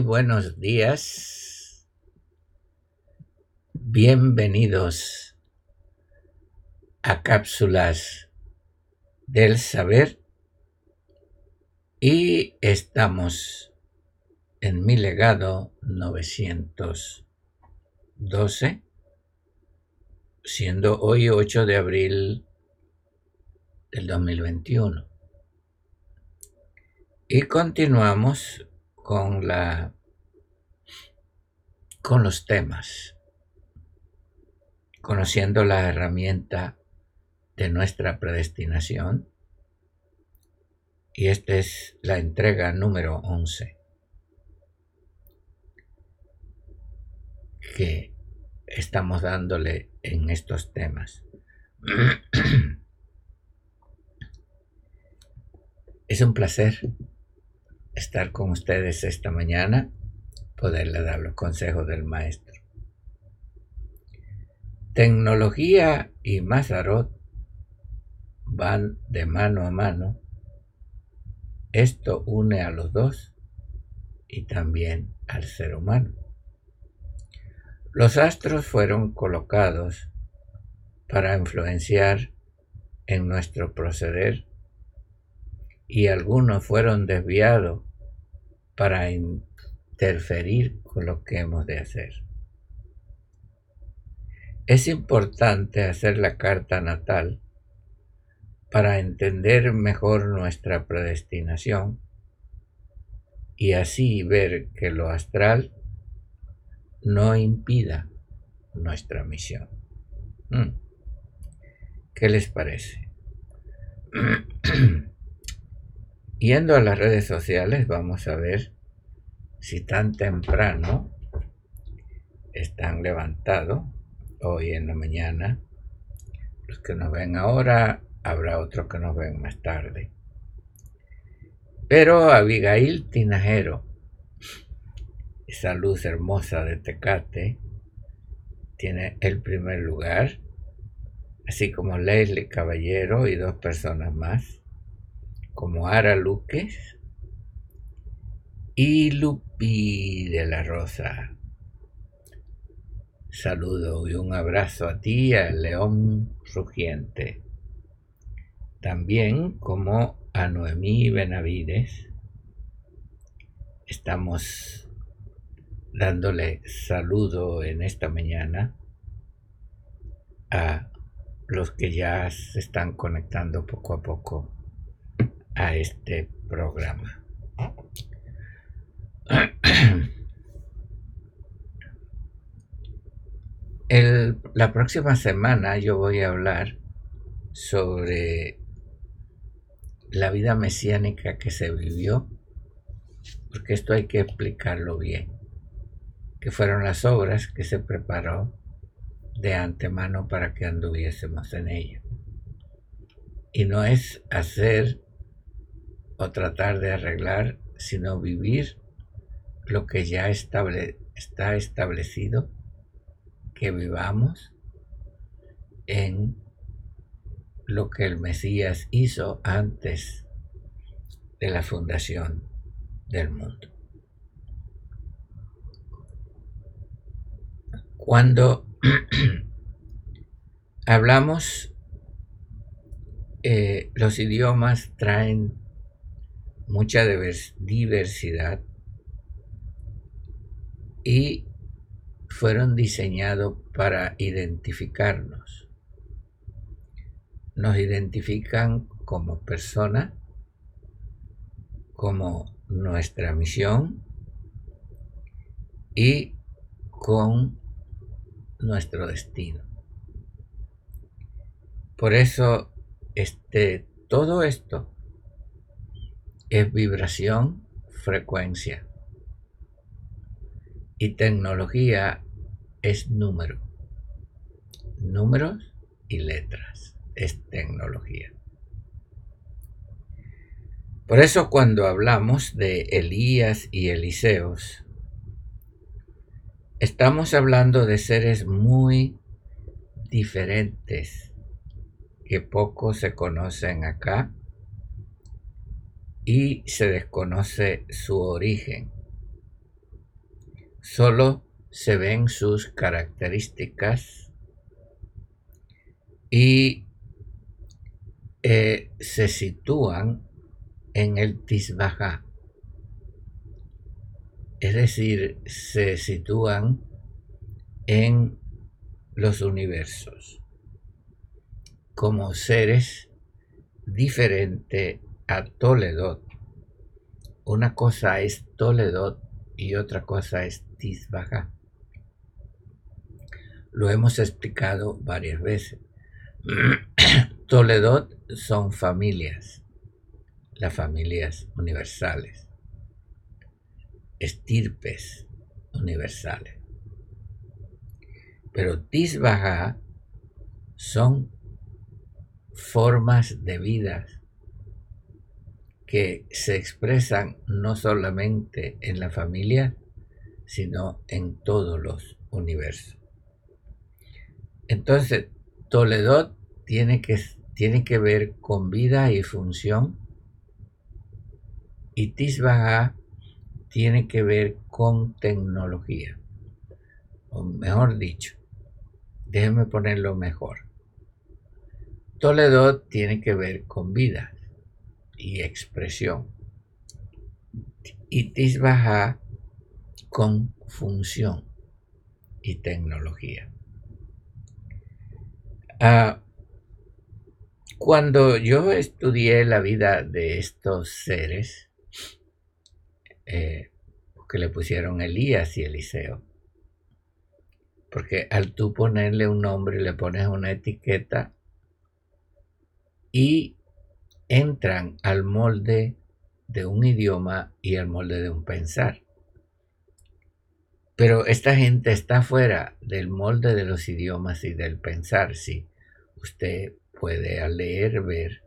Buenos días. Bienvenidos a Cápsulas del Saber. Y estamos en mi legado 912, siendo hoy 8 de abril del 2021. Y continuamos con la con los temas, conociendo la herramienta de nuestra predestinación. Y esta es la entrega número 11, que estamos dándole en estos temas. es un placer estar con ustedes esta mañana, poderle dar los consejos del maestro. Tecnología y Mazarot van de mano a mano. Esto une a los dos y también al ser humano. Los astros fueron colocados para influenciar en nuestro proceder y algunos fueron desviados para interferir con lo que hemos de hacer. Es importante hacer la carta natal para entender mejor nuestra predestinación y así ver que lo astral no impida nuestra misión. Mm. ¿Qué les parece? Yendo a las redes sociales, vamos a ver si tan temprano están levantados hoy en la mañana. Los que nos ven ahora, habrá otros que nos ven más tarde. Pero Abigail Tinajero, esa luz hermosa de Tecate, tiene el primer lugar, así como Leslie Caballero y dos personas más como Ara Luques y Lupi de la Rosa. Saludo y un abrazo a ti, al León Rugiente. También como a Noemí Benavides. Estamos dándole saludo en esta mañana a los que ya se están conectando poco a poco a este programa. La próxima semana yo voy a hablar sobre la vida mesiánica que se vivió, porque esto hay que explicarlo bien, que fueron las obras que se preparó de antemano para que anduviésemos en ella. Y no es hacer o tratar de arreglar, sino vivir lo que ya está establecido, que vivamos en lo que el Mesías hizo antes de la fundación del mundo. Cuando hablamos, eh, los idiomas traen mucha diversidad y fueron diseñados para identificarnos. Nos identifican como persona, como nuestra misión y con nuestro destino. Por eso, este, todo esto es vibración, frecuencia. Y tecnología es número. Números y letras es tecnología. Por eso cuando hablamos de Elías y Eliseos, estamos hablando de seres muy diferentes que poco se conocen acá y se desconoce su origen. Solo se ven sus características y eh, se sitúan en el Tisbaja. Es decir, se sitúan en los universos como seres diferentes a Toledo. Una cosa es Toledo y otra cosa es Tisbaja. Lo hemos explicado varias veces. Toledo son familias las familias universales, estirpes universales. Pero Tisbaha son formas de vida que se expresan no solamente en la familia, sino en todos los universos. Entonces, Toledo tiene que, tiene que ver con vida y función y Tisbaha tiene que ver con tecnología. O mejor dicho, déjeme ponerlo mejor. Toledo tiene que ver con vida y expresión. Y Tisbaha con función y tecnología. Ah, cuando yo estudié la vida de estos seres, eh, que le pusieron Elías y Eliseo. Porque al tú ponerle un nombre, le pones una etiqueta y entran al molde de un idioma y al molde de un pensar. Pero esta gente está fuera del molde de los idiomas y del pensar. Si usted puede leer, ver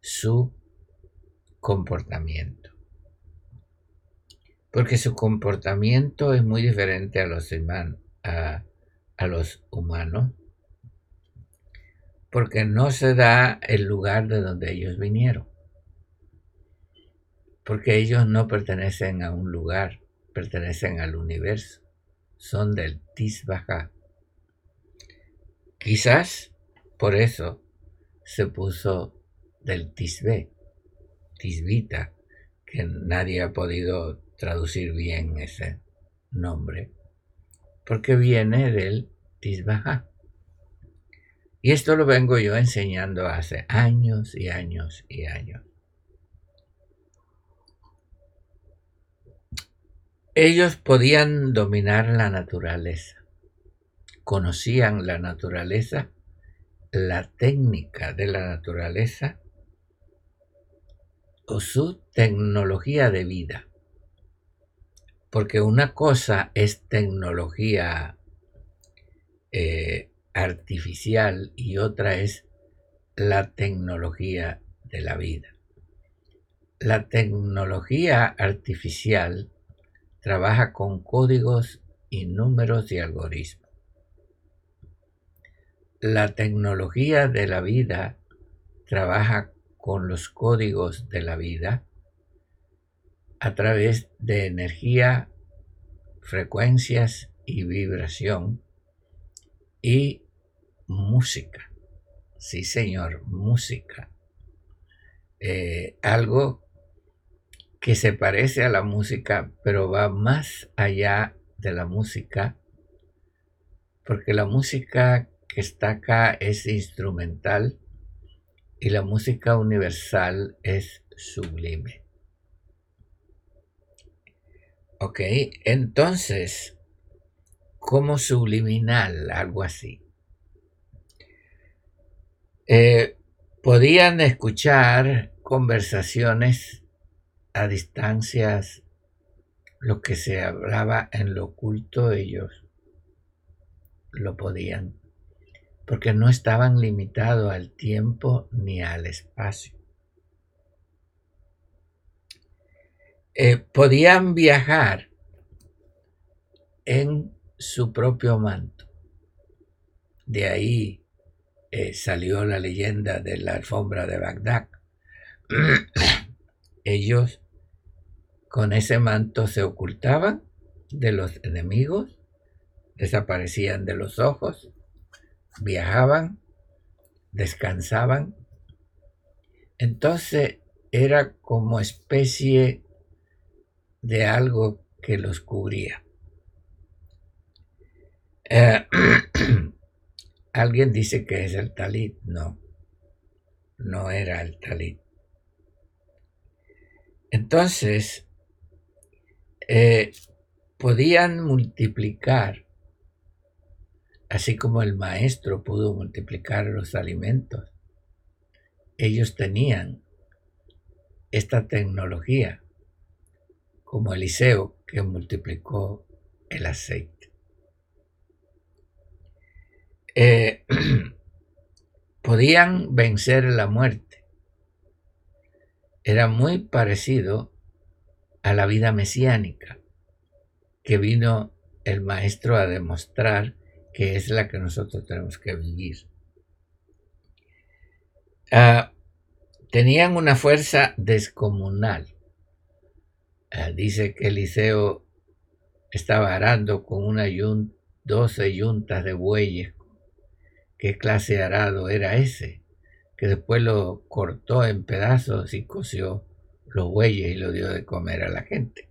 su comportamiento. Porque su comportamiento es muy diferente a los, a, a los humanos, porque no se da el lugar de donde ellos vinieron, porque ellos no pertenecen a un lugar, pertenecen al universo, son del Tisbaja. Quizás por eso se puso del Tisbe, Tisbita, que nadie ha podido traducir bien ese nombre, porque viene del Tisbaha. Y esto lo vengo yo enseñando hace años y años y años. Ellos podían dominar la naturaleza, conocían la naturaleza, la técnica de la naturaleza o su tecnología de vida. Porque una cosa es tecnología eh, artificial y otra es la tecnología de la vida. La tecnología artificial trabaja con códigos y números y algoritmos. La tecnología de la vida trabaja con los códigos de la vida a través de energía, frecuencias y vibración y música. Sí, señor, música. Eh, algo que se parece a la música, pero va más allá de la música, porque la música que está acá es instrumental y la música universal es sublime. Ok, entonces, como subliminal, algo así. Eh, podían escuchar conversaciones a distancias, lo que se hablaba en lo oculto ellos lo podían, porque no estaban limitados al tiempo ni al espacio. Eh, podían viajar en su propio manto. De ahí eh, salió la leyenda de la alfombra de Bagdad. Ellos con ese manto se ocultaban de los enemigos, desaparecían de los ojos, viajaban, descansaban. Entonces era como especie de algo que los cubría. Eh, alguien dice que es el talit, no, no era el talit. Entonces, eh, podían multiplicar, así como el maestro pudo multiplicar los alimentos. Ellos tenían esta tecnología, como Eliseo, que multiplicó el aceite. Eh, podían vencer la muerte. Era muy parecido a la vida mesiánica que vino el maestro a demostrar que es la que nosotros tenemos que vivir. Ah, tenían una fuerza descomunal. Ah, dice que Eliseo estaba arando con una yunta, 12 yuntas de bueyes qué clase de arado era ese, que después lo cortó en pedazos y coció los bueyes y lo dio de comer a la gente.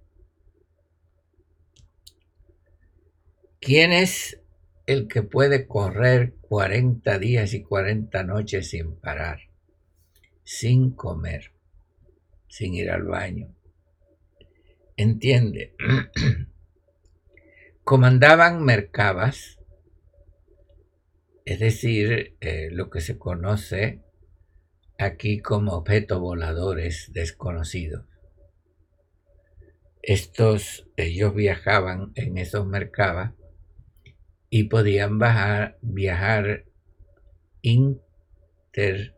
¿Quién es el que puede correr 40 días y 40 noches sin parar, sin comer, sin ir al baño? Entiende, comandaban mercabas es decir, eh, lo que se conoce aquí como objetos voladores desconocidos. Estos, ellos viajaban en esos mercados y podían viajar inter,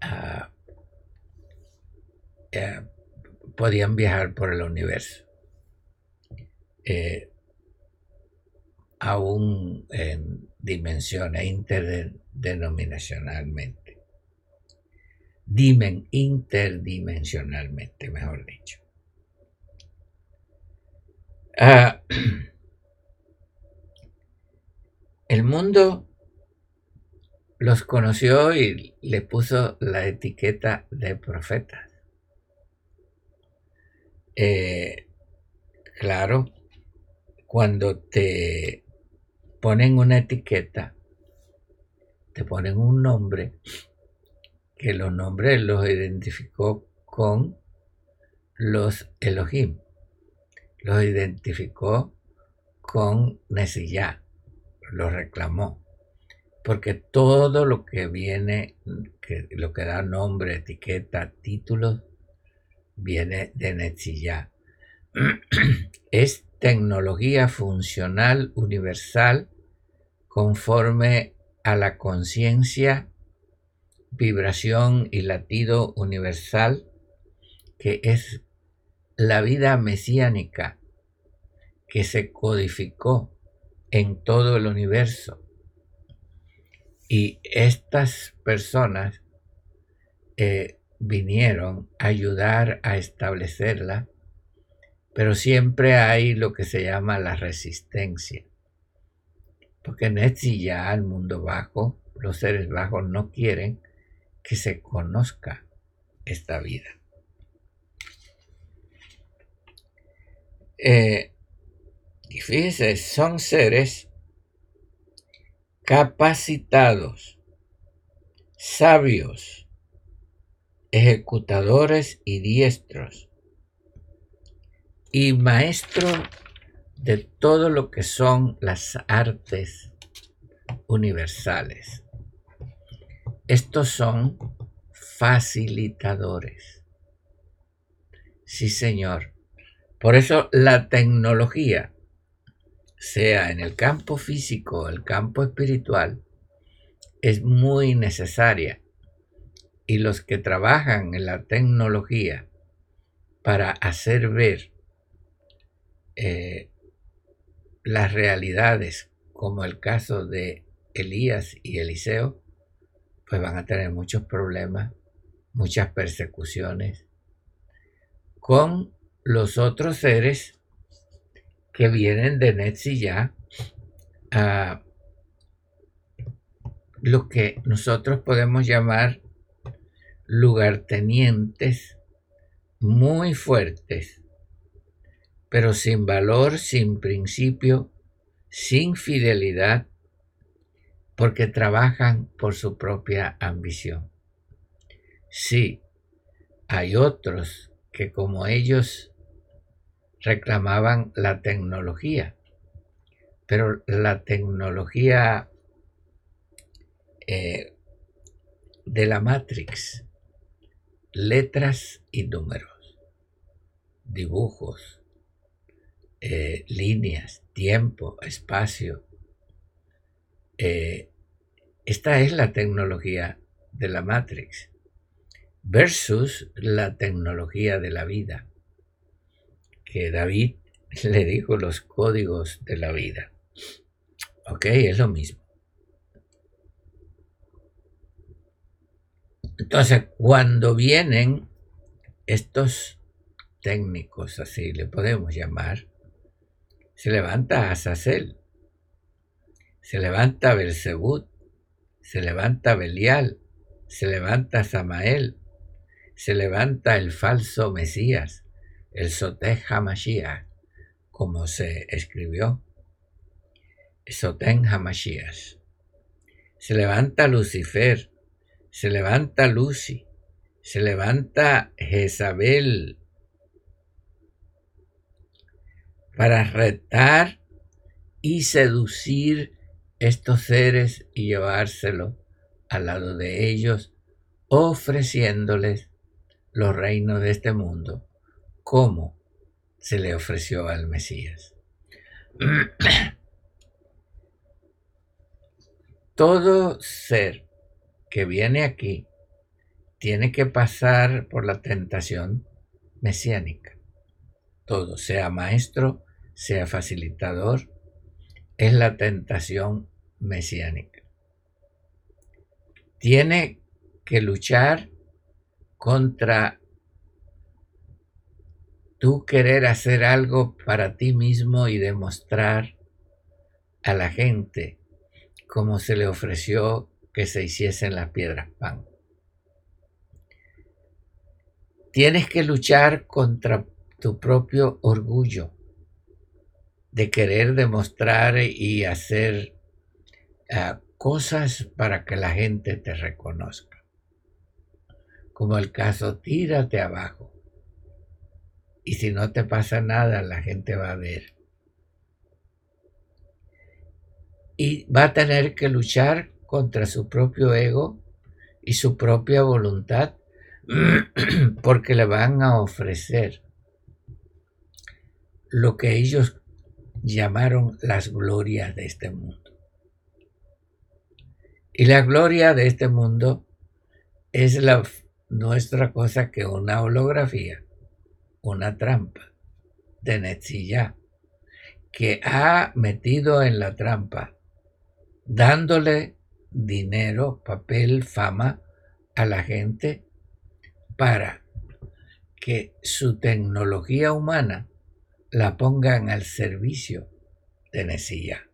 ah, eh, podían viajar por el universo. Eh, aún en dimensiones interdenominacionalmente. Dimen, interdimensionalmente, mejor dicho. Ah, el mundo los conoció y le puso la etiqueta de profetas. Eh, claro, cuando te ponen una etiqueta, te ponen un nombre, que los nombres los identificó con los Elohim, los identificó con Nesiyah, los reclamó, porque todo lo que viene, lo que da nombre, etiqueta, títulos, viene de Nesiyah. es tecnología funcional universal conforme a la conciencia, vibración y latido universal que es la vida mesiánica que se codificó en todo el universo. Y estas personas eh, vinieron a ayudar a establecerla, pero siempre hay lo que se llama la resistencia. Porque en este ya el mundo bajo, los seres bajos no quieren que se conozca esta vida. Eh, y fíjense, son seres capacitados, sabios, ejecutadores y diestros, y maestros de todo lo que son las artes universales. Estos son facilitadores. Sí, señor. Por eso la tecnología, sea en el campo físico o el campo espiritual, es muy necesaria. Y los que trabajan en la tecnología para hacer ver eh, las realidades, como el caso de Elías y Eliseo, pues van a tener muchos problemas, muchas persecuciones con los otros seres que vienen de Netzilla a lo que nosotros podemos llamar lugartenientes muy fuertes, pero sin valor, sin principio, sin fidelidad, porque trabajan por su propia ambición. Sí, hay otros que como ellos reclamaban la tecnología, pero la tecnología eh, de la Matrix, letras y números, dibujos, eh, líneas, tiempo, espacio. Eh, esta es la tecnología de la Matrix versus la tecnología de la vida, que David le dijo los códigos de la vida. Ok, es lo mismo. Entonces, cuando vienen estos técnicos, así le podemos llamar, se levanta Azazel, se levanta Belzebut, se levanta Belial, se levanta Samael, se levanta el falso Mesías, el Sotej Hamashiach, como se escribió. Soten Hamashiach. Se levanta Lucifer, se levanta Lucy, se levanta Jezabel para retar y seducir estos seres y llevárselo al lado de ellos, ofreciéndoles los reinos de este mundo, como se le ofreció al Mesías. Todo ser que viene aquí tiene que pasar por la tentación mesiánica. Todo, sea maestro, sea facilitador, es la tentación mesiánica. Tiene que luchar contra tú querer hacer algo para ti mismo y demostrar a la gente cómo se le ofreció que se hiciesen las piedras pan. Tienes que luchar contra tu propio orgullo de querer demostrar y hacer cosas para que la gente te reconozca como el caso tírate abajo. Y si no te pasa nada, la gente va a ver. Y va a tener que luchar contra su propio ego y su propia voluntad porque le van a ofrecer lo que ellos llamaron las glorias de este mundo. Y la gloria de este mundo es la cosa que una holografía, una trampa de Netzilla, que ha metido en la trampa, dándole dinero, papel, fama a la gente para que su tecnología humana la pongan al servicio de Netzilla.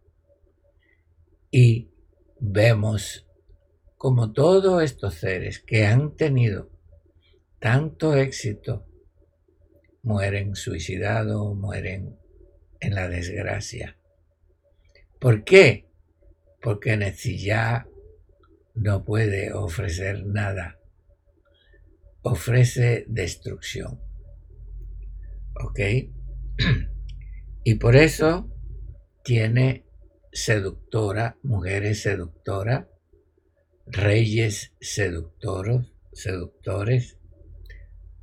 Y vemos como todos estos seres que han tenido tanto éxito, mueren suicidados, mueren en la desgracia. ¿Por qué? Porque Netzillá no puede ofrecer nada. Ofrece destrucción. ¿Ok? Y por eso tiene seductora, mujeres seductoras, reyes seductoros, seductores,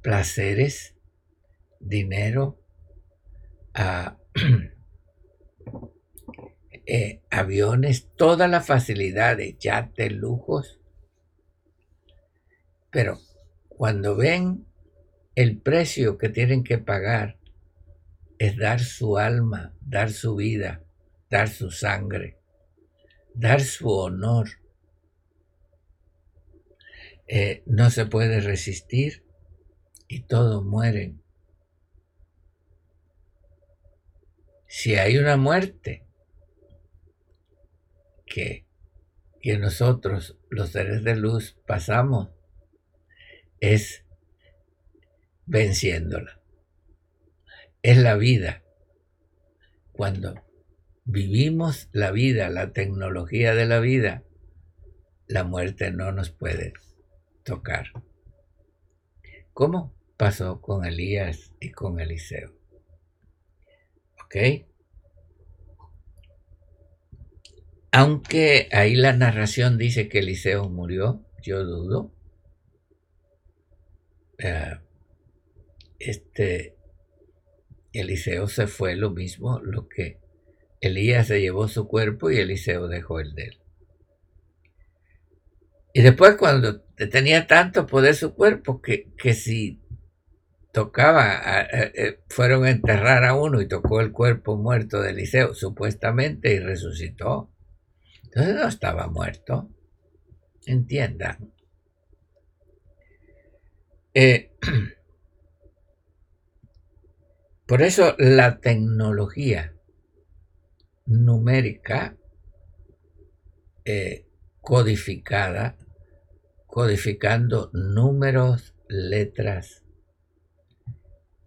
placeres, dinero, eh, aviones, todas las facilidades, yates, lujos. Pero cuando ven el precio que tienen que pagar, es dar su alma, dar su vida, dar su sangre, dar su honor. Eh, no se puede resistir y todos mueren. Si hay una muerte que, que nosotros, los seres de luz, pasamos, es venciéndola. Es la vida. Cuando vivimos la vida, la tecnología de la vida, la muerte no nos puede tocar. ¿Cómo pasó con Elías y con Eliseo? ¿Ok? Aunque ahí la narración dice que Eliseo murió, yo dudo. Eh, este Eliseo se fue lo mismo, lo que Elías se llevó su cuerpo y Eliseo dejó el de él. Y después cuando tenía tanto poder su cuerpo que, que si tocaba, eh, fueron a enterrar a uno y tocó el cuerpo muerto de Eliseo, supuestamente, y resucitó. Entonces no estaba muerto. Entiendan. Eh, por eso la tecnología numérica eh, codificada, codificando números, letras,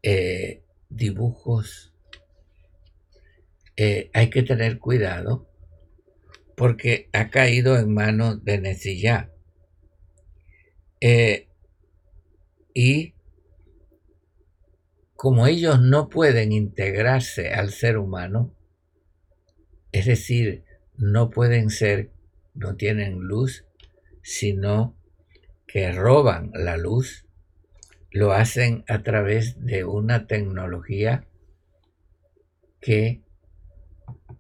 eh, dibujos, hay que tener cuidado porque ha caído en manos de Nesillá. Eh, y como ellos no pueden integrarse al ser humano, es decir, no pueden ser, no tienen luz, sino que roban la luz, lo hacen a través de una tecnología que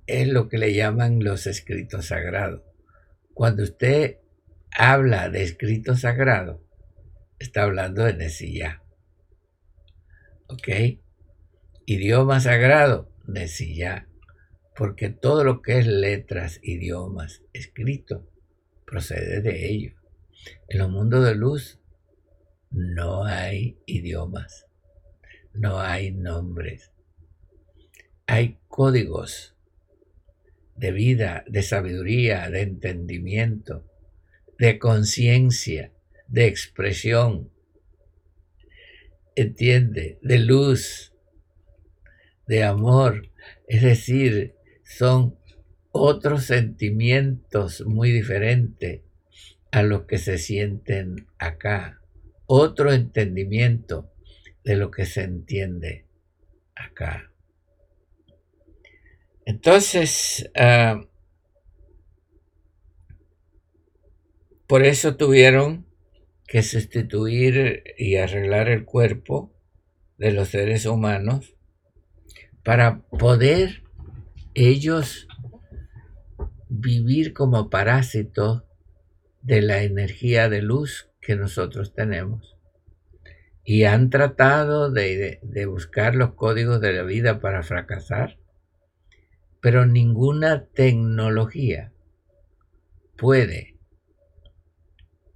es lo que le llaman los escritos sagrados. Cuando usted habla de escrito sagrado, está hablando de Nesilla. ¿Ok? Idioma sagrado, Nesilla. Porque todo lo que es letras, idiomas, escrito, procede de ello. En los mundos de luz no hay idiomas, no hay nombres, hay códigos de vida, de sabiduría, de entendimiento, de conciencia, de expresión, entiende, de luz, de amor, es decir, son otros sentimientos muy diferentes a los que se sienten acá, otro entendimiento de lo que se entiende acá. Entonces, ah, por eso tuvieron que sustituir y arreglar el cuerpo de los seres humanos para poder ellos vivir como parásitos de la energía de luz que nosotros tenemos. Y han tratado de, de buscar los códigos de la vida para fracasar pero ninguna tecnología puede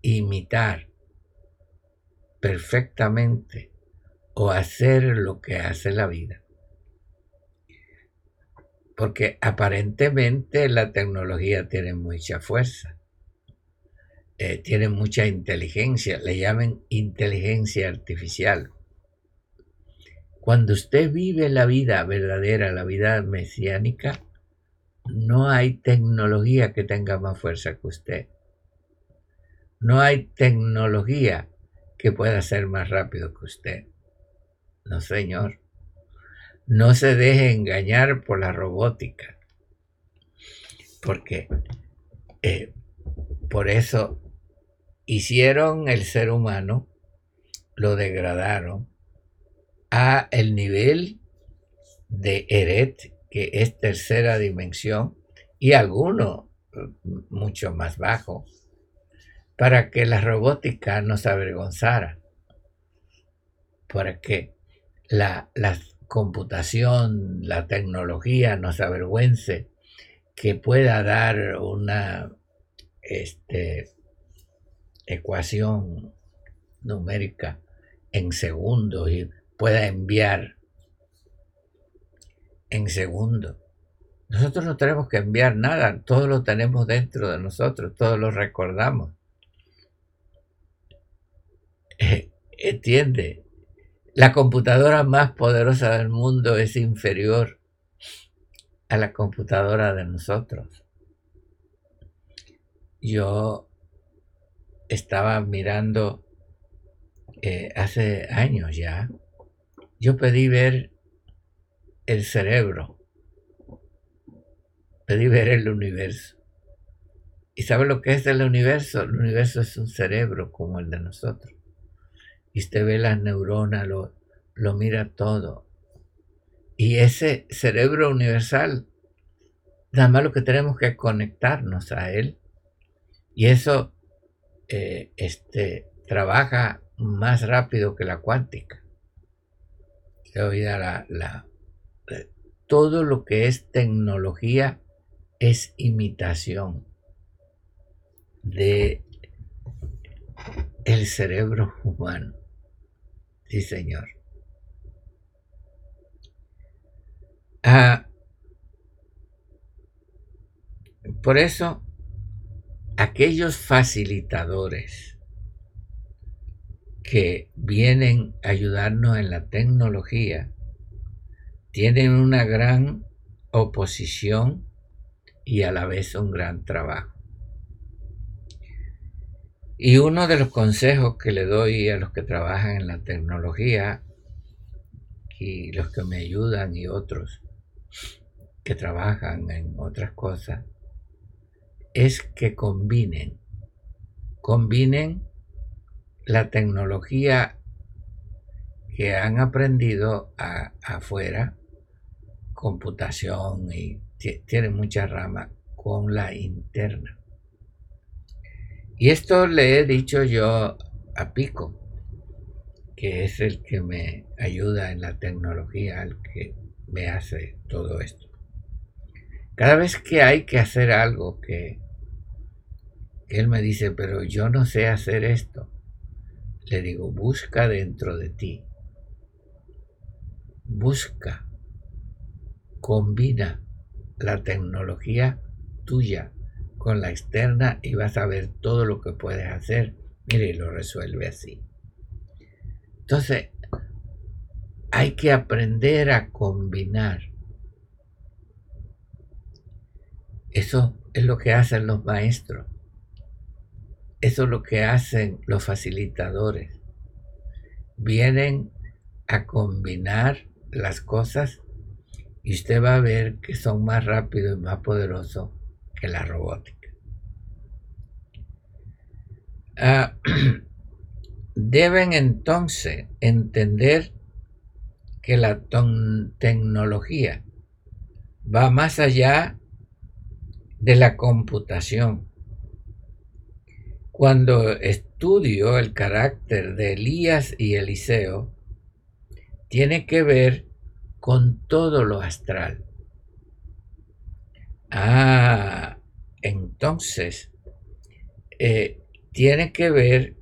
imitar perfectamente o hacer lo que hace la vida. Porque aparentemente la tecnología tiene mucha fuerza, eh, tiene mucha inteligencia, le llaman inteligencia artificial. Cuando usted vive la vida verdadera, la vida mesiánica, no hay tecnología que tenga más fuerza que usted. No hay tecnología que pueda ser más rápido que usted. No, señor. No se deje engañar por la robótica, porque eh, por eso hicieron el ser humano, lo degradaron a el nivel de Eret, que es tercera dimensión, y alguno mucho más bajo, para que la robótica nos avergonzara, para la, la computación, la tecnología nos avergüence, que pueda dar una este, ecuación numérica en segundos y pueda enviar en segundos. Nosotros no tenemos que enviar nada, todo lo tenemos dentro de nosotros, todo lo recordamos. Entiende, la computadora más poderosa del mundo es inferior a la computadora de nosotros. Yo estaba mirando eh, hace años ya, yo pedí ver el cerebro, pedí ver el universo. ¿Y sabe lo que es el universo? El universo es un cerebro como el de nosotros. Y usted ve las neuronas, lo, lo mira todo. Y ese cerebro universal, nada más lo que tenemos que conectarnos a él. Y eso eh, este, trabaja más rápido que la cuántica. La, la, eh, todo lo que es tecnología es imitación de el cerebro humano. Sí, señor. Ah, por eso aquellos facilitadores que vienen a ayudarnos en la tecnología tienen una gran oposición y a la vez un gran trabajo. Y uno de los consejos que le doy a los que trabajan en la tecnología y los que me ayudan y otros que trabajan en otras cosas es que combinen, combinen la tecnología que han aprendido afuera, computación y tiene mucha rama, con la interna. Y esto le he dicho yo a Pico, que es el que me ayuda en la tecnología, el que me hace todo esto. Cada vez que hay que hacer algo que él me dice, pero yo no sé hacer esto. Le digo, busca dentro de ti. Busca. Combina la tecnología tuya con la externa y vas a ver todo lo que puedes hacer. Mire, lo resuelve así. Entonces, hay que aprender a combinar. Eso es lo que hacen los maestros. Eso es lo que hacen los facilitadores. Vienen a combinar las cosas y usted va a ver que son más rápidos y más poderosos la robótica. Ah, deben entonces entender que la tecnología va más allá de la computación cuando estudio el carácter de Elías y Eliseo, tiene que ver con todo lo astral. Ah, entonces, eh, tiene que ver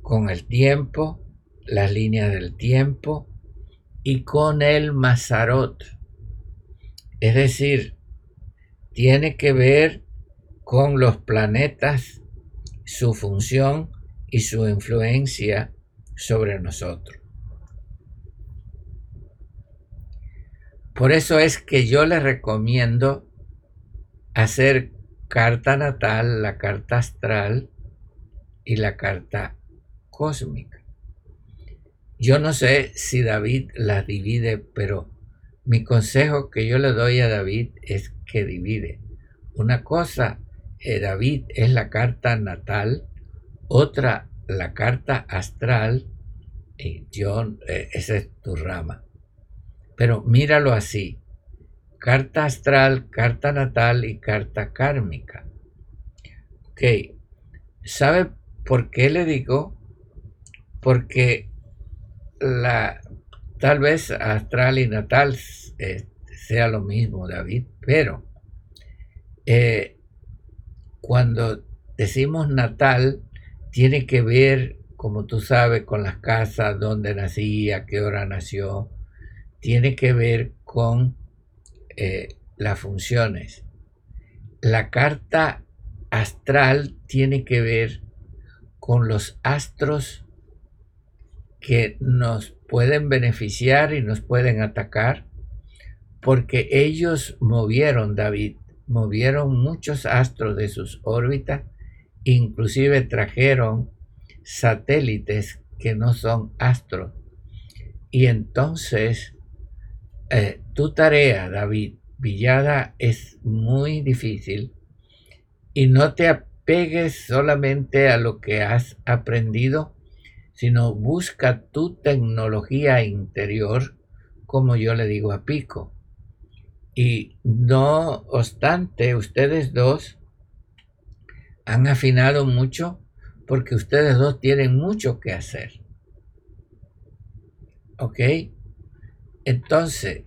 con el tiempo, las líneas del tiempo y con el Mazarot. Es decir, tiene que ver con los planetas su función y su influencia sobre nosotros. Por eso es que yo les recomiendo hacer carta natal, la carta astral y la carta cósmica. Yo no sé si David las divide, pero mi consejo que yo le doy a David es que divide. Una cosa, eh, David, es la carta natal, otra, la carta astral, y John, eh, esa es tu rama. Pero míralo así, carta astral, carta natal y carta kármica. Ok, ¿sabe por qué le digo? Porque la, tal vez astral y natal eh, sea lo mismo, David, pero eh, cuando decimos natal, tiene que ver, como tú sabes, con las casas, dónde nací, a qué hora nació, tiene que ver con eh, las funciones. La carta astral tiene que ver con los astros que nos pueden beneficiar y nos pueden atacar, porque ellos movieron, David, movieron muchos astros de sus órbitas, inclusive trajeron satélites que no son astros. Y entonces, eh, tu tarea, David Villada, es muy difícil y no te apegues solamente a lo que has aprendido, sino busca tu tecnología interior, como yo le digo a Pico. Y no obstante, ustedes dos han afinado mucho porque ustedes dos tienen mucho que hacer. ¿Ok? Entonces,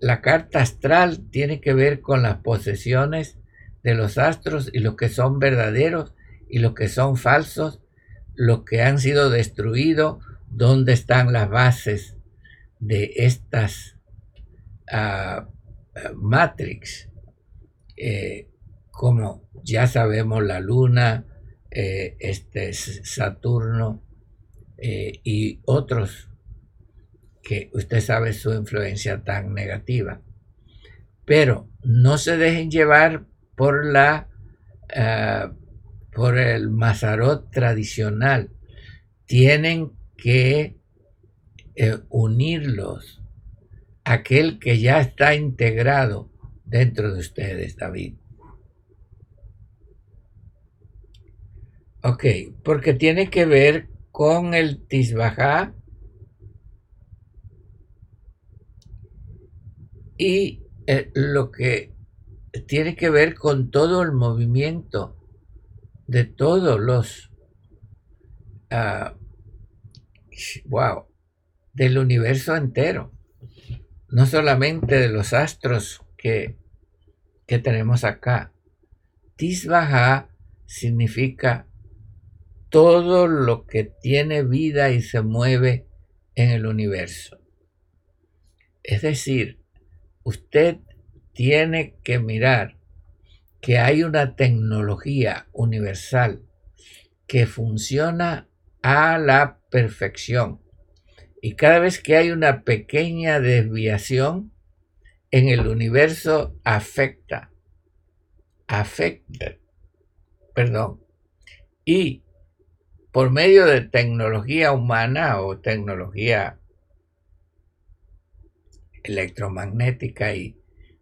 la carta astral tiene que ver con las posesiones de los astros y los que son verdaderos y los que son falsos, los que han sido destruidos, dónde están las bases de estas uh, Matrix, eh, como ya sabemos la Luna, eh, este Saturno eh, y otros que usted sabe su influencia tan negativa. Pero no se dejen llevar por la por el Mazarot tradicional. Tienen que unirlos aquel que ya está integrado dentro de ustedes, David. Ok, porque tiene que ver con el Tisbajá y eh, lo que tiene que ver con todo el movimiento de todos los, wow, ah, del universo entero no solamente de los astros que, que tenemos acá. Tisbaha significa todo lo que tiene vida y se mueve en el universo. Es decir, usted tiene que mirar que hay una tecnología universal que funciona a la perfección. Y cada vez que hay una pequeña desviación en el universo afecta, afecta, perdón, y por medio de tecnología humana o tecnología electromagnética y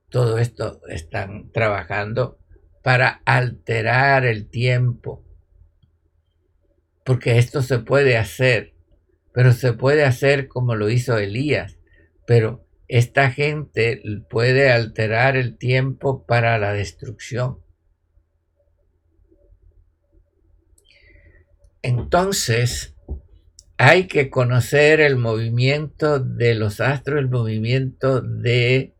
todo esto están trabajando para alterar el tiempo. Porque esto se puede hacer pero se puede hacer como lo hizo Elías, pero esta gente puede alterar el tiempo para la destrucción. Entonces, hay que conocer el movimiento de los astros, el movimiento de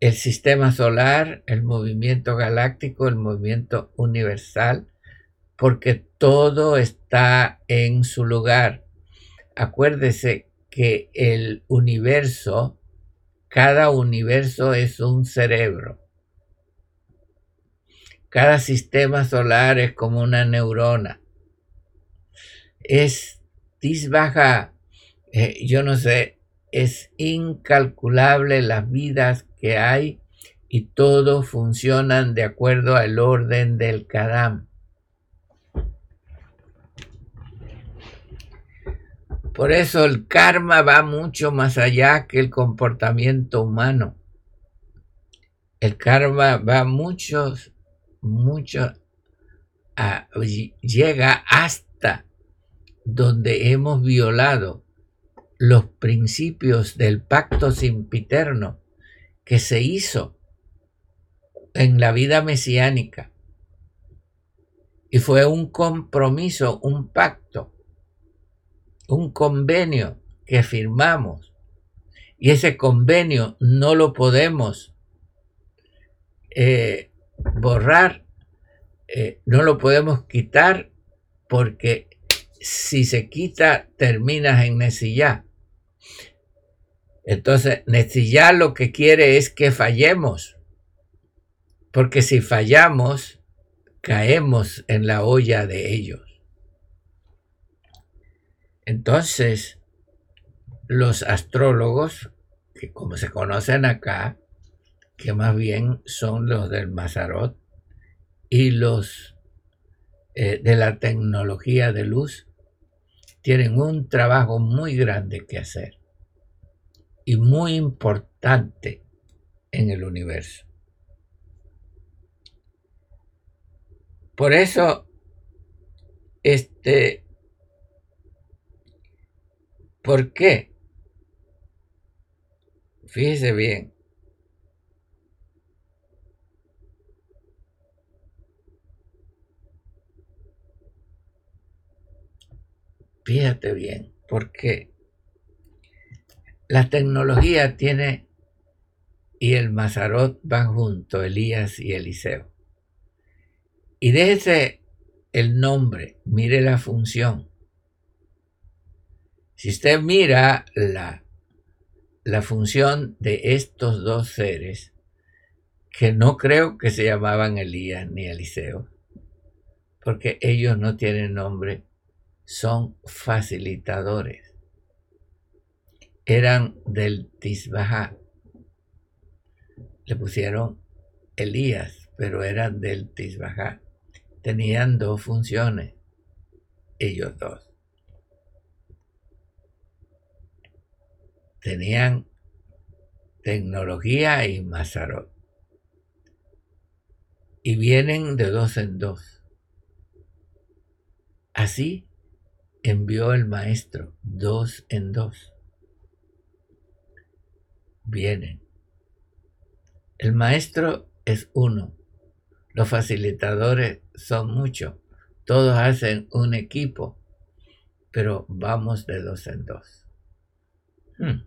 el sistema solar, el movimiento galáctico, el movimiento universal, porque todo está en su lugar. Acuérdese que el universo, cada universo es un cerebro. Cada sistema solar es como una neurona. Es disbaja, eh, yo no sé, es incalculable las vidas que hay y todo funcionan de acuerdo al orden del Kadam. Por eso el karma va mucho más allá que el comportamiento humano. El karma va mucho, mucho, llega hasta donde hemos violado los principios del pacto simpiterno que se hizo en la vida mesiánica. Y fue un compromiso, un pacto, un convenio que firmamos. Y ese convenio no lo podemos eh, borrar, eh, no lo podemos quitar porque si se quita terminas en Nesillá. Entonces, Nesillá lo que quiere es que fallemos, porque si fallamos, caemos en la olla de ellos. Entonces, los astrólogos, que como se conocen acá, que más bien son los del Mazarot y los eh, de la tecnología de luz, tienen un trabajo muy grande que hacer y muy importante en el universo. Por eso, este, ¿por qué? Fíjese bien, Fíjate bien, porque la tecnología tiene y el Mazarot van junto, Elías y Eliseo. Y déjese el nombre, mire la función. Si usted mira la, la función de estos dos seres, que no creo que se llamaban Elías ni Eliseo, porque ellos no tienen nombre son facilitadores. Eran del Tisbaha. Le pusieron Elías, pero eran del Tisbaha. Tenían dos funciones, ellos dos. Tenían tecnología y Mazarot. Y vienen de dos en dos. Así envió el maestro dos en dos. Vienen. El maestro es uno. Los facilitadores son muchos. Todos hacen un equipo, pero vamos de dos en dos. Hmm.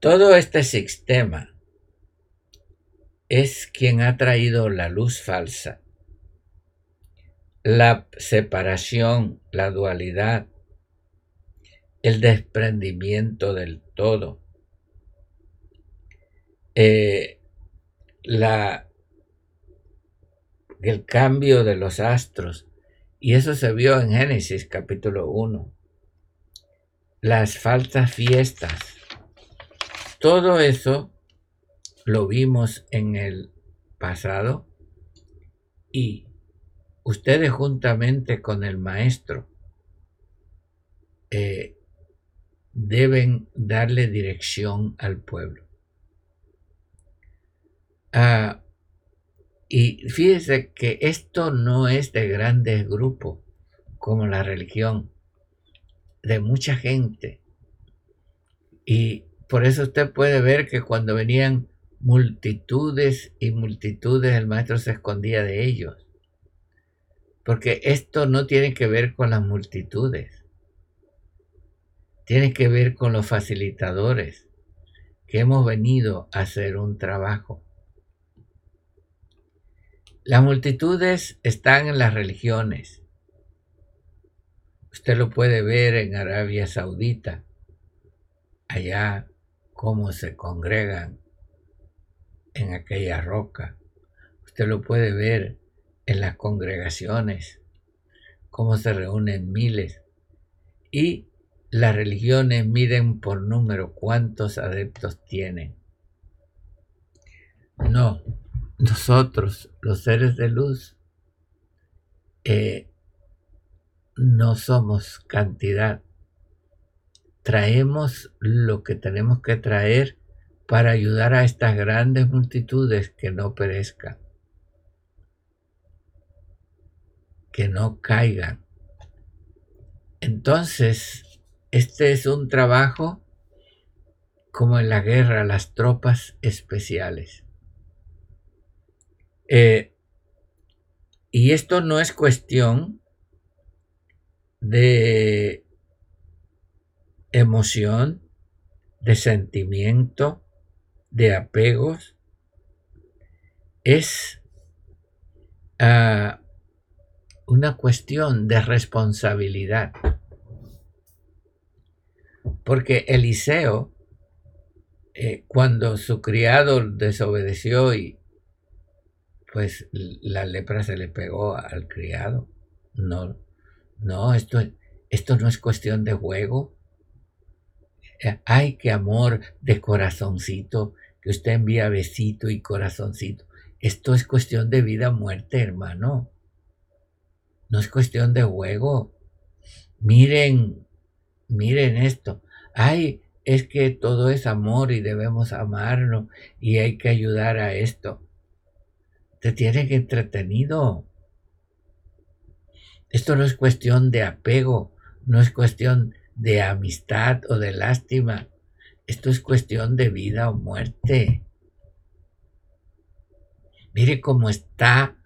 Todo este sistema es quien ha traído la luz falsa la separación, la dualidad, el desprendimiento del todo, eh, la, el cambio de los astros. Y eso se vio en Génesis capítulo 1. Las falsas fiestas. Todo eso lo vimos en el pasado y ustedes juntamente con el maestro eh, deben darle dirección al pueblo. Ah, y fíjese que esto no es de grandes grupos como la religión, de mucha gente. Y por eso usted puede ver que cuando venían multitudes y multitudes, el maestro se escondía de ellos. Porque esto no tiene que ver con las multitudes. Tiene que ver con los facilitadores que hemos venido a hacer un trabajo. Las multitudes están en las religiones. Usted lo puede ver en Arabia Saudita, allá cómo se congregan en aquella roca. Usted lo puede ver en las congregaciones, cómo se reúnen miles. Y las religiones miden por número cuántos adeptos tienen. No, nosotros, los seres de luz, eh, no somos cantidad. Traemos lo que tenemos que traer para ayudar a estas grandes multitudes que no perezcan, que no caigan. Entonces, este es un trabajo como en la guerra, las tropas especiales. Eh, y esto no es cuestión de emoción, de sentimiento, de apegos, es ah, una cuestión de responsabilidad. Porque Eliseo, eh, cuando su criado desobedeció y pues la lepra se le pegó al criado, no, no, esto, esto no es cuestión de juego. Eh, ay, qué amor de corazoncito, que usted envía besito y corazoncito. Esto es cuestión de vida o muerte, hermano. No es cuestión de juego. Miren, miren esto. Ay, es que todo es amor y debemos amarnos y hay que ayudar a esto. Te tiene que entretenido. Esto no es cuestión de apego, no es cuestión de amistad o de lástima. Esto es cuestión de vida o muerte. Mire cómo está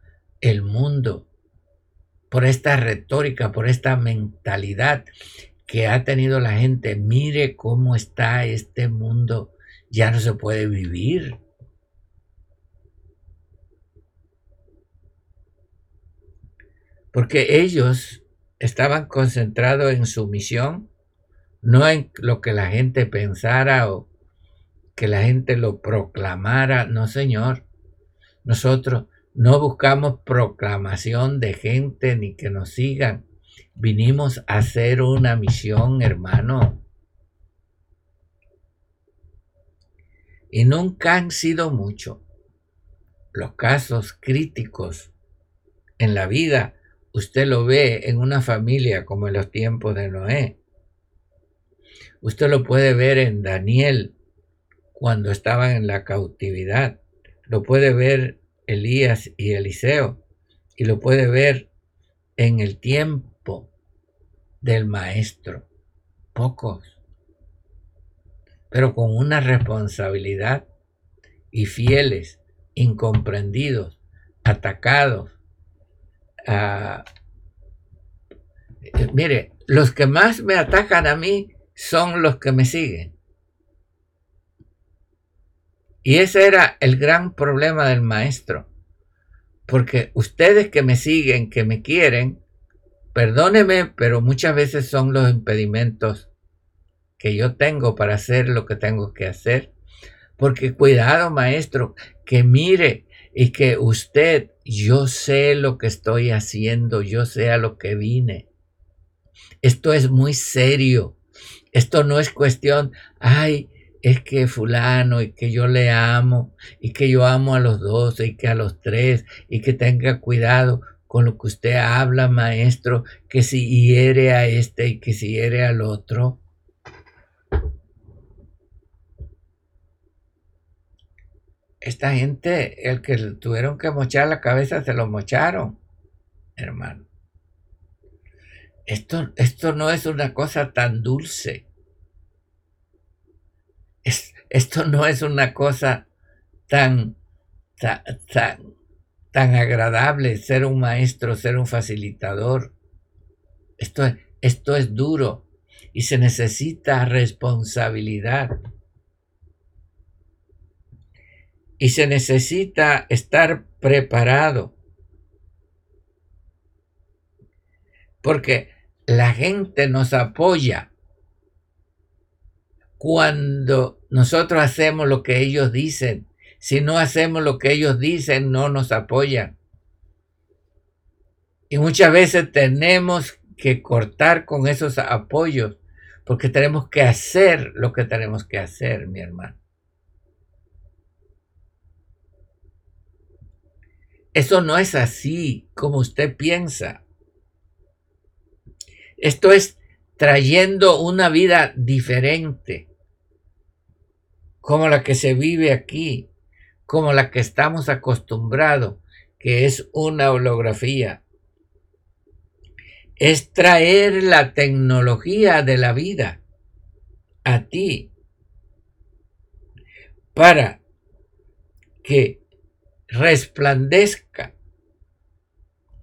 el mundo por esta retórica, por esta mentalidad que ha tenido la gente. Mire cómo está este mundo. Ya no se puede vivir. porque ellos estaban concentrados en su misión, no en lo que la gente pensara o que la gente lo proclamara, no señor. Nosotros no buscamos proclamación de gente ni que nos sigan. Vinimos a hacer una misión, hermano. Y nunca han sido muchos los casos críticos en la vida Usted lo ve en una familia como en los tiempos de Noé. Usted lo puede ver en Daniel cuando estaban en la cautividad. Lo puede ver Elías y Eliseo. Y lo puede ver en el tiempo del maestro. Pocos. Pero con una responsabilidad y fieles, incomprendidos, atacados, Ah, mire, los que más me atacan a mí son los que me siguen. Y ese era el gran problema del maestro. Porque ustedes que me siguen, que me quieren, perdóneme, pero muchas veces son los impedimentos que yo tengo para hacer lo que tengo que hacer. Porque cuidado, maestro, que mire y que usted yo sé lo que estoy haciendo, yo sé a lo que vine. Esto es muy serio. Esto no es cuestión, ay, es que fulano y que yo le amo y que yo amo a los dos y que a los tres y que tenga cuidado con lo que usted habla, maestro, que si hiere a este y que si hiere al otro. esta gente, el que tuvieron que mochar la cabeza, se lo mocharon, hermano. Esto, esto no es una cosa tan dulce. Esto no es una cosa tan, tan, tan, agradable ser un maestro, ser un facilitador. Esto, esto es duro y se necesita responsabilidad. y se necesita estar preparado. Porque la gente nos apoya cuando nosotros hacemos lo que ellos dicen. Si no hacemos lo que ellos dicen, no nos apoyan. Y muchas veces tenemos que cortar con esos apoyos porque tenemos que hacer lo que tenemos que hacer, mi hermano. Eso no es así como usted piensa. Esto es trayendo una vida diferente, como la que se vive aquí, como la que estamos acostumbrados, que es una holografía. Es traer la tecnología de la vida a ti para que resplandezca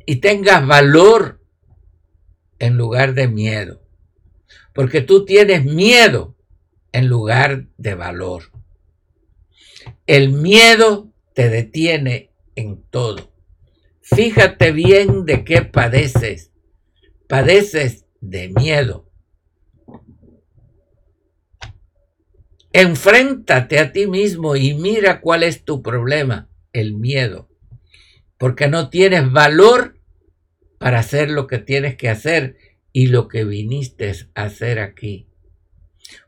y tengas valor en lugar de miedo. Porque tú tienes miedo en lugar de valor. El miedo te detiene en todo. Fíjate bien de qué padeces. Padeces de miedo. Enfréntate a ti mismo y mira cuál es tu problema, el miedo. Porque no tienes valor para hacer lo que tienes que hacer y lo que viniste a hacer aquí.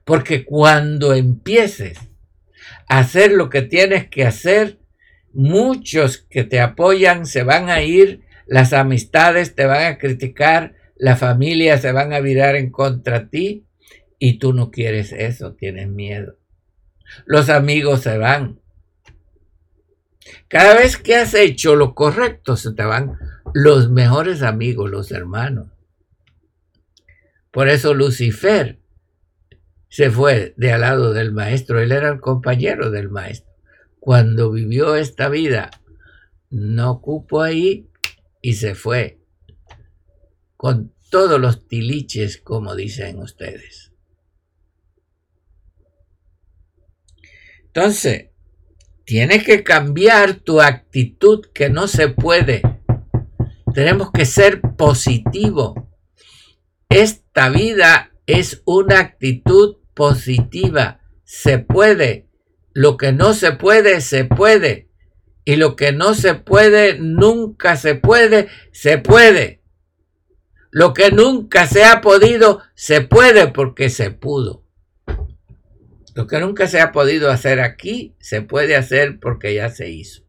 Porque cuando empieces a hacer lo que tienes que hacer, muchos que te apoyan se van a ir, las amistades te van a criticar, la familia se van a virar en contra de ti y tú no quieres eso, tienes miedo. Los amigos se van. Cada vez que has hecho lo correcto, se te van los mejores amigos, los hermanos. Por eso Lucifer se fue de al lado del maestro, él era el compañero del maestro. Cuando vivió esta vida, no cupo ahí y se fue con todos los tiliches, como dicen ustedes. Entonces, tienes que cambiar tu actitud que no se puede tenemos que ser positivo. Esta vida es una actitud positiva. Se puede. Lo que no se puede, se puede. Y lo que no se puede, nunca se puede, se puede. Lo que nunca se ha podido, se puede porque se pudo. Lo que nunca se ha podido hacer aquí, se puede hacer porque ya se hizo.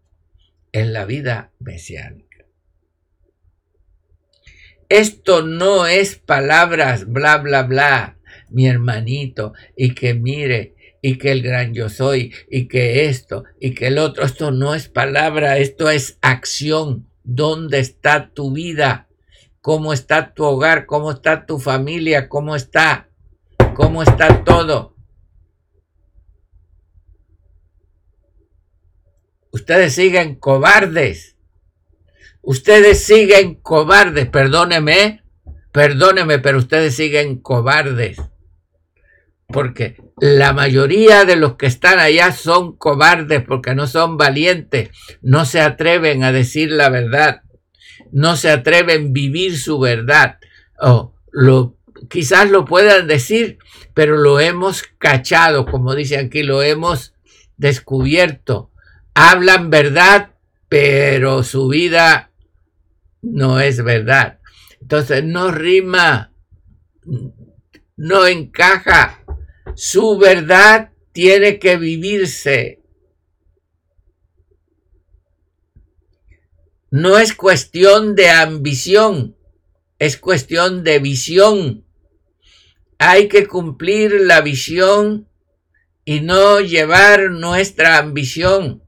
En la vida mesiánica. Esto no es palabras, bla, bla, bla, mi hermanito, y que mire, y que el gran yo soy, y que esto, y que el otro. Esto no es palabra, esto es acción. ¿Dónde está tu vida? ¿Cómo está tu hogar? ¿Cómo está tu familia? ¿Cómo está? ¿Cómo está todo? Ustedes siguen cobardes. Ustedes siguen cobardes, perdóneme, perdóneme, pero ustedes siguen cobardes. Porque la mayoría de los que están allá son cobardes porque no son valientes, no se atreven a decir la verdad, no se atreven a vivir su verdad. O lo, quizás lo puedan decir, pero lo hemos cachado, como dicen aquí, lo hemos descubierto. Hablan verdad, pero su vida no es verdad. Entonces no rima, no encaja. Su verdad tiene que vivirse. No es cuestión de ambición, es cuestión de visión. Hay que cumplir la visión y no llevar nuestra ambición.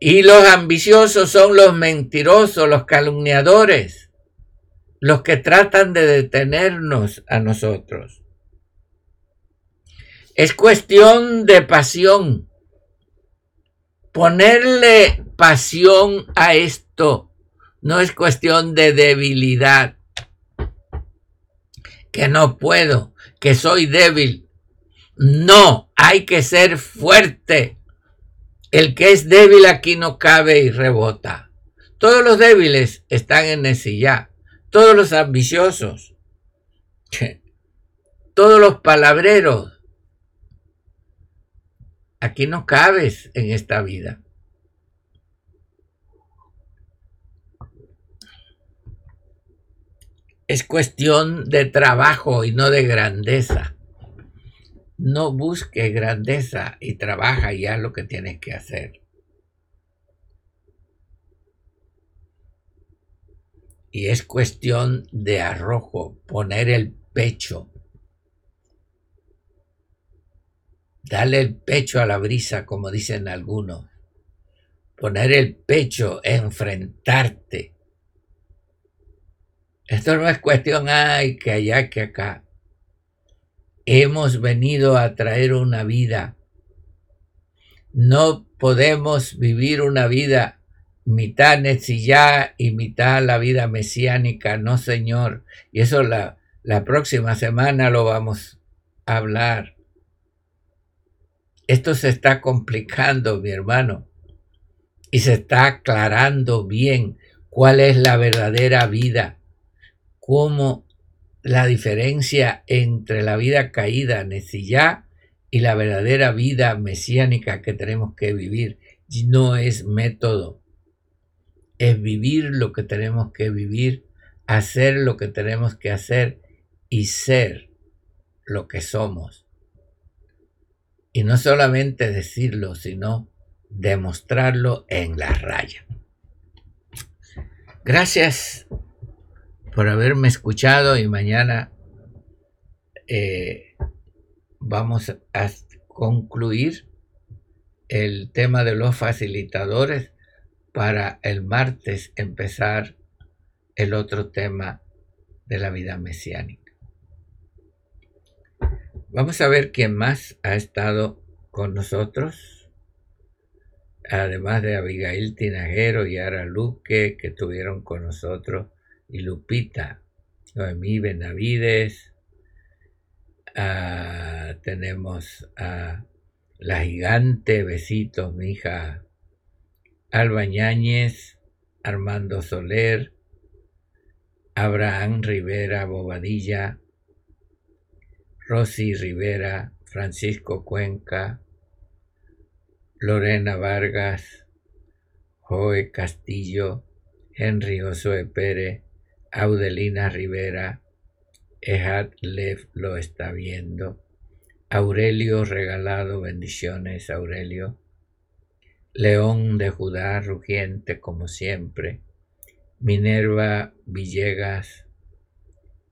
Y los ambiciosos son los mentirosos, los calumniadores, los que tratan de detenernos a nosotros. Es cuestión de pasión. Ponerle pasión a esto no es cuestión de debilidad. Que no puedo, que soy débil. No, hay que ser fuerte el que es débil aquí no cabe y rebota. Todos los débiles están en ya. Todos los ambiciosos. Todos los palabreros. Aquí no cabes en esta vida. Es cuestión de trabajo y no de grandeza no busque grandeza y trabaja ya lo que tienes que hacer. Y es cuestión de arrojo, poner el pecho. Dale el pecho a la brisa, como dicen algunos. Poner el pecho, enfrentarte. Esto no es cuestión, ay, que allá, que acá. Hemos venido a traer una vida. No podemos vivir una vida mitad necillá y mitad la vida mesiánica, no señor. Y eso la, la próxima semana lo vamos a hablar. Esto se está complicando, mi hermano, y se está aclarando bien cuál es la verdadera vida, cómo la diferencia entre la vida caída, Necillá, y la verdadera vida mesiánica que tenemos que vivir. No es método, es vivir lo que tenemos que vivir, hacer lo que tenemos que hacer y ser lo que somos. Y no solamente decirlo, sino demostrarlo en la raya. Gracias por haberme escuchado y mañana eh, vamos a concluir el tema de los facilitadores para el martes empezar el otro tema de la vida mesiánica. Vamos a ver quién más ha estado con nosotros, además de Abigail Tinajero y Ara Luque, que estuvieron con nosotros y Lupita, Noemí Benavides, ah, tenemos a la gigante, besitos, mi hija Alba Ñáñez, Armando Soler, Abraham Rivera Bobadilla, Rosy Rivera, Francisco Cuenca, Lorena Vargas, Joe Castillo, Henry Josué Pérez, Audelina Rivera, Ejad Lev lo está viendo. Aurelio regalado, bendiciones Aurelio. León de Judá rugiente como siempre. Minerva Villegas.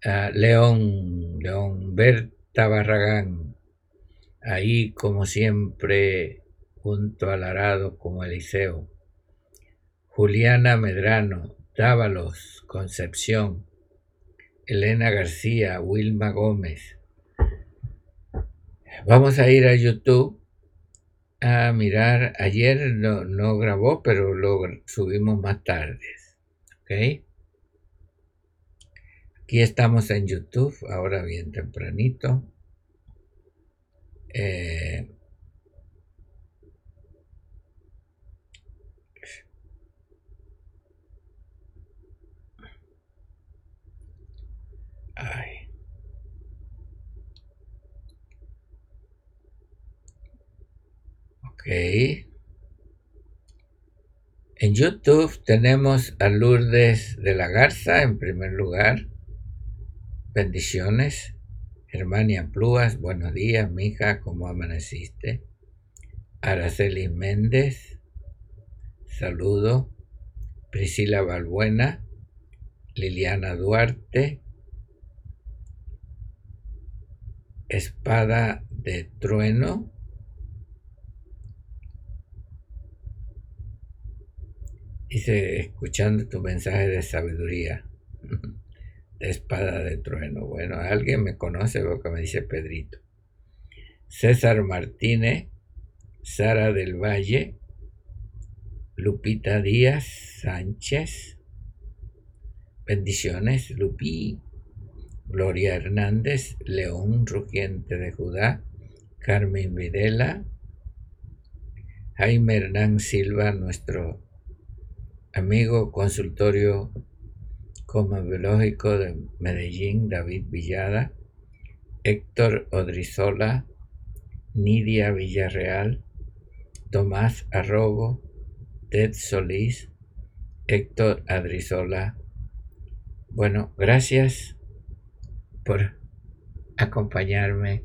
Ah, León, León Berta Barragán. Ahí como siempre junto al arado como Eliseo. Juliana Medrano, Dávalos, Concepción, Elena García, Wilma Gómez. Vamos a ir a YouTube a mirar. Ayer no, no grabó, pero lo subimos más tarde. ¿Ok? Aquí estamos en YouTube, ahora bien tempranito. Eh. Ok. En YouTube tenemos a Lourdes de la Garza en primer lugar. Bendiciones. Germania Plúas, buenos días, mija, ¿cómo amaneciste? Araceli Méndez, saludo. Priscila Balbuena, Liliana Duarte, espada de trueno. Dice, escuchando tu mensaje de sabiduría, de espada de trueno. Bueno, alguien me conoce porque me dice Pedrito. César Martínez, Sara del Valle, Lupita Díaz Sánchez. Bendiciones, Lupi. Gloria Hernández, León Rugiente de Judá, Carmen Videla, Jaime Hernán Silva, nuestro amigo consultorio biológico de Medellín, David Villada, Héctor Odrizola, Nidia Villarreal, Tomás Arrobo, Ted Solís, Héctor Adrizola. Bueno, gracias por acompañarme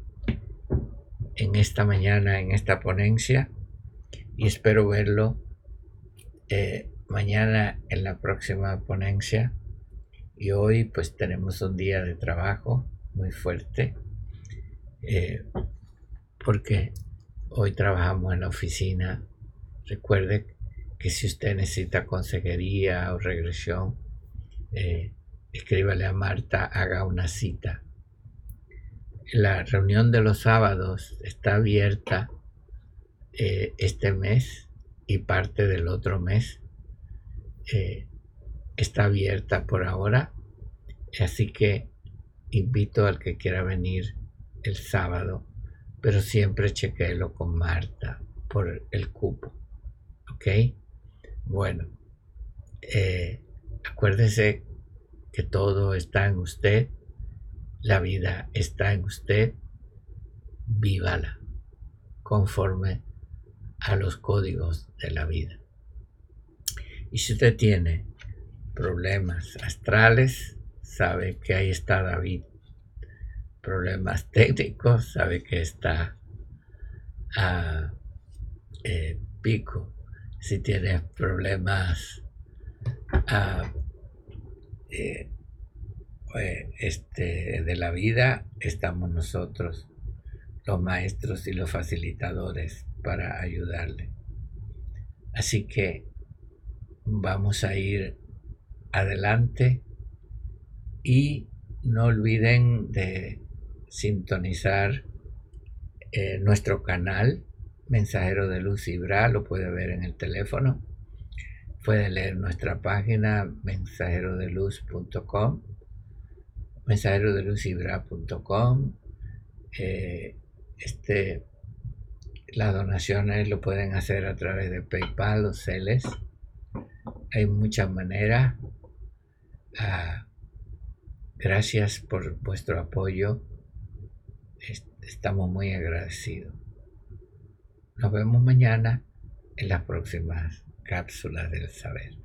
en esta mañana, en esta ponencia, y espero verlo eh, mañana en la próxima ponencia Y hoy pues tenemos un día de trabajo muy fuerte eh, porque hoy trabajamos en la oficina. Recuerde que si usted necesita consejería o regresión, eh, escríbale a Marta, haga una cita. La reunión de los sábados está abierta eh, este mes y parte del otro mes. Eh, está abierta por ahora, así que invito al que quiera venir el sábado, pero siempre chequéelo con Marta por el cupo. ¿Ok? Bueno, eh, acuérdese que todo está en usted, la vida está en usted, vívala conforme a los códigos de la vida. Y si usted tiene problemas astrales, sabe que ahí está David. Problemas técnicos, sabe que está a eh, pico. Si tiene problemas eh, eh, este, de la vida, estamos nosotros, los maestros y los facilitadores, para ayudarle. Así que vamos a ir adelante y no olviden de sintonizar eh, nuestro canal Mensajero de Luz Ibra, lo puede ver en el teléfono Puede leer nuestra página mensajerodeluz.com, mensajerodeluzibra.com. Eh, este, las donaciones lo pueden hacer a través de PayPal o Celes. Hay muchas maneras. Ah, gracias por vuestro apoyo. Estamos muy agradecidos. Nos vemos mañana en las próximas cápsula del saber.